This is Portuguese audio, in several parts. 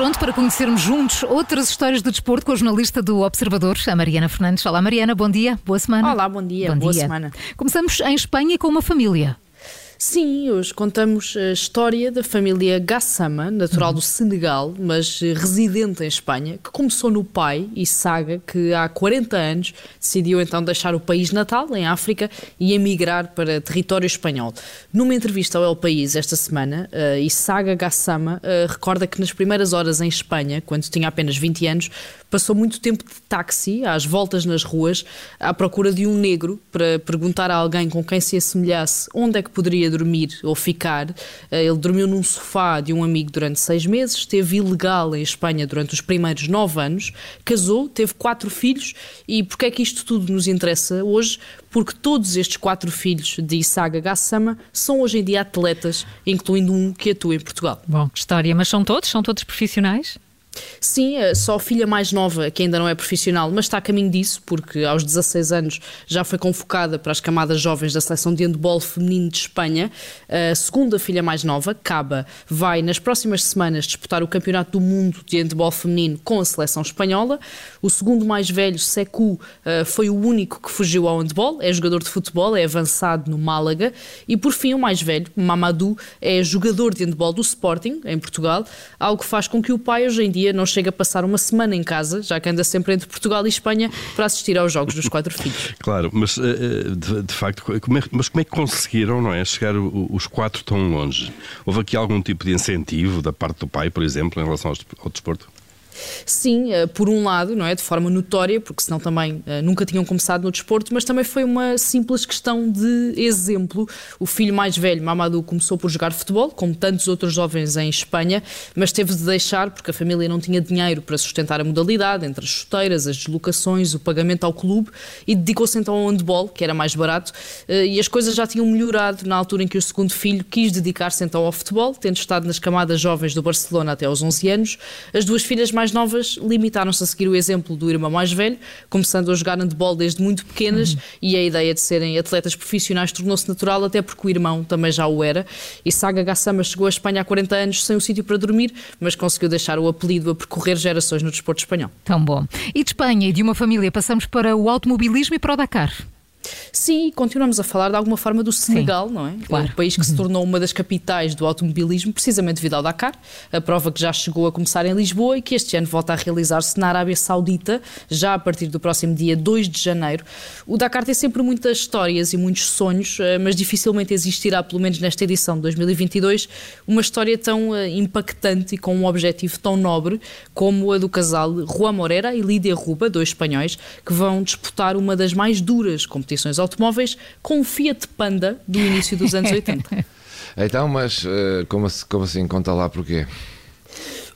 pronto para conhecermos juntos outras histórias do desporto com a jornalista do Observador, a Mariana Fernandes. Olá, Mariana, bom dia, boa semana. Olá, bom dia, bom boa dia. semana. Começamos em Espanha com uma família. Sim, hoje contamos a história da família Gassama, natural do Senegal, mas residente em Espanha, que começou no pai, Isaga, que há 40 anos decidiu então deixar o país natal, em África, e emigrar para território espanhol. Numa entrevista ao El País esta semana, uh, Isaga Gassama uh, recorda que nas primeiras horas em Espanha, quando tinha apenas 20 anos, passou muito tempo de táxi, às voltas nas ruas, à procura de um negro para perguntar a alguém com quem se assemelhasse onde é que poderia dormir ou ficar. Eh, ele dormiu num sofá de um amigo durante seis meses, esteve ilegal em Espanha durante os primeiros nove anos, casou, teve quatro filhos e porquê é que isto tudo nos interessa hoje? Porque todos estes quatro filhos de Isaga Gassama são hoje em dia atletas, incluindo um que atua em Portugal. Bom, história, mas são todos? São todos profissionais? Sim, só filha mais nova, que ainda não é profissional, mas está a caminho disso, porque aos 16 anos já foi convocada para as camadas jovens da seleção de handball feminino de Espanha. A segunda filha mais nova, Caba, vai nas próximas semanas disputar o Campeonato do Mundo de handball feminino com a seleção espanhola. O segundo mais velho, Secu, eh, foi o único que fugiu ao handball, é jogador de futebol, é avançado no Málaga. E por fim, o mais velho, Mamadou, é jogador de handball do Sporting, em Portugal, algo que faz com que o pai hoje em dia dia não chega a passar uma semana em casa, já que anda sempre entre Portugal e Espanha, para assistir aos jogos dos quatro filhos. Claro, mas eh, de, de facto, como é, mas como é que conseguiram não é, chegar os quatro tão longe? Houve aqui algum tipo de incentivo da parte do pai, por exemplo, em relação ao desporto? Sim, eh, por um lado, não é, de forma notória, porque senão também eh, nunca tinham começado no desporto, mas também foi uma simples questão de exemplo. O filho mais velho, Mamadou, começou por jogar futebol, como tantos outros jovens em Espanha, mas teve de deixar porque a família não tinha dinheiro para sustentar a modalidade, entre as chuteiras, as deslocações, o pagamento ao clube, e dedicou-se então ao handball, que era mais barato, eh, e as coisas já tinham melhorado na altura em que o segundo filho quis dedicar-se então ao futebol, tendo estado nas camadas jovens do Barcelona até aos 11 anos. As duas filhas mais novas limitaram-se a seguir o exemplo do irmão mais velho, começando a jogar handball desde muito pequenas, uhum. e a ideia de serem atletas profissionais tornou-se natural, até porque o irmão também já o era. E Saga Gassama chegou à Espanha há 40 anos sem um sítio para dormir, mas conseguiu deixar o apelido a percorrer gerações no desporto espanhol. Tão bom. E de Espanha e de uma família passamos para o automobilismo e para o Dakar. Sim, continuamos a falar de alguma forma do Senegal, Sim, não é? Claro. O país que se tornou uma das capitais do automobilismo, precisamente devido ao Dakar, a prova que já chegou a começar em Lisboa e que este ano volta a realizar-se na Arábia Saudita, já a partir do próximo dia 2 de janeiro. O Dakar tem sempre muitas histórias e muitos sonhos, eh, mas dificilmente existirá, pelo menos nesta edição de 2022, uma história tão eh, impactante e com um objetivo tão nobre como a do casal Juan Moreira e Lídia Ruba, dois espanhóis, que vão disputar uma das mais duras competições automóveis com o Fiat Panda do início dos anos 80. então, mas uh, como, como assim? Conta lá porquê.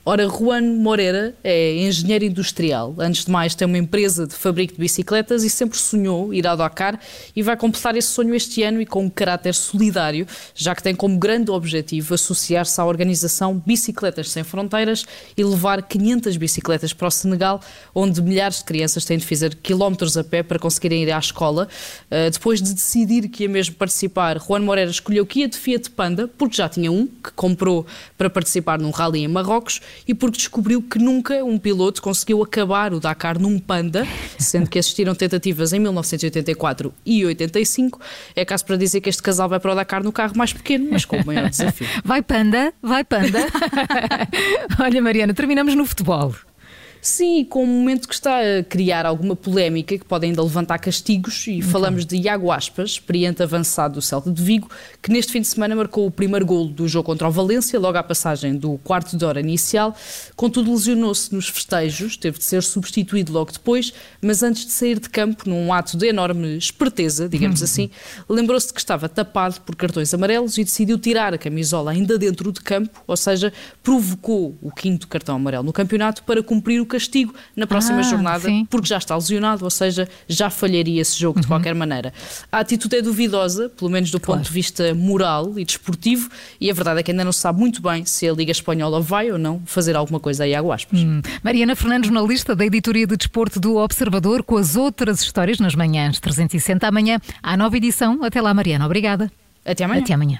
Ora, Juan Moreira é engenheiro industrial. Antes de mais, tem uma empresa de fabrico de bicicletas e sempre sonhou ir ao Dakar e vai completar esse sonho este ano e com um caráter solidário, já que tem como grande objetivo associar-se à organização Bicicletas Sem Fronteiras e levar 500 bicicletas para o Senegal, onde milhares de crianças têm de fazer quilómetros a pé para conseguirem ir à escola. Uh, depois de decidir que ia mesmo participar, Juan Moreira escolheu que ia de Fiat Panda, porque já tinha um, que comprou para participar num rally em Marrocos e porque descobriu que nunca um piloto conseguiu acabar o Dakar num Panda, sendo que existiram tentativas em 1984 e 85. É caso para dizer que este casal vai para o Dakar no carro mais pequeno, mas com o maior desafio. Vai Panda, vai Panda. Olha, Mariana, terminamos no futebol. Sim, com um momento que está a criar alguma polémica, que pode ainda levantar castigos, e então. falamos de Iago Aspas, experiente avançado do Celta de Vigo, que neste fim de semana marcou o primeiro golo do jogo contra o Valência, logo à passagem do quarto de hora inicial. Contudo, lesionou-se nos festejos, teve de ser substituído logo depois, mas antes de sair de campo, num ato de enorme esperteza, digamos uhum. assim, lembrou-se de que estava tapado por cartões amarelos e decidiu tirar a camisola ainda dentro de campo, ou seja, provocou o quinto cartão amarelo no campeonato para cumprir o castigo na próxima ah, jornada, sim. porque já está lesionado, ou seja, já falharia esse jogo uhum. de qualquer maneira. A atitude é duvidosa, pelo menos do claro. ponto de vista moral e desportivo, e a verdade é que ainda não se sabe muito bem se a Liga Espanhola vai ou não fazer alguma coisa aí a aspas. Hum. Mariana Fernandes, jornalista da editoria de desporto do Observador, com as outras histórias nas manhãs 360 amanhã, à nova edição. Até lá, Mariana. Obrigada. Até amanhã. Até amanhã.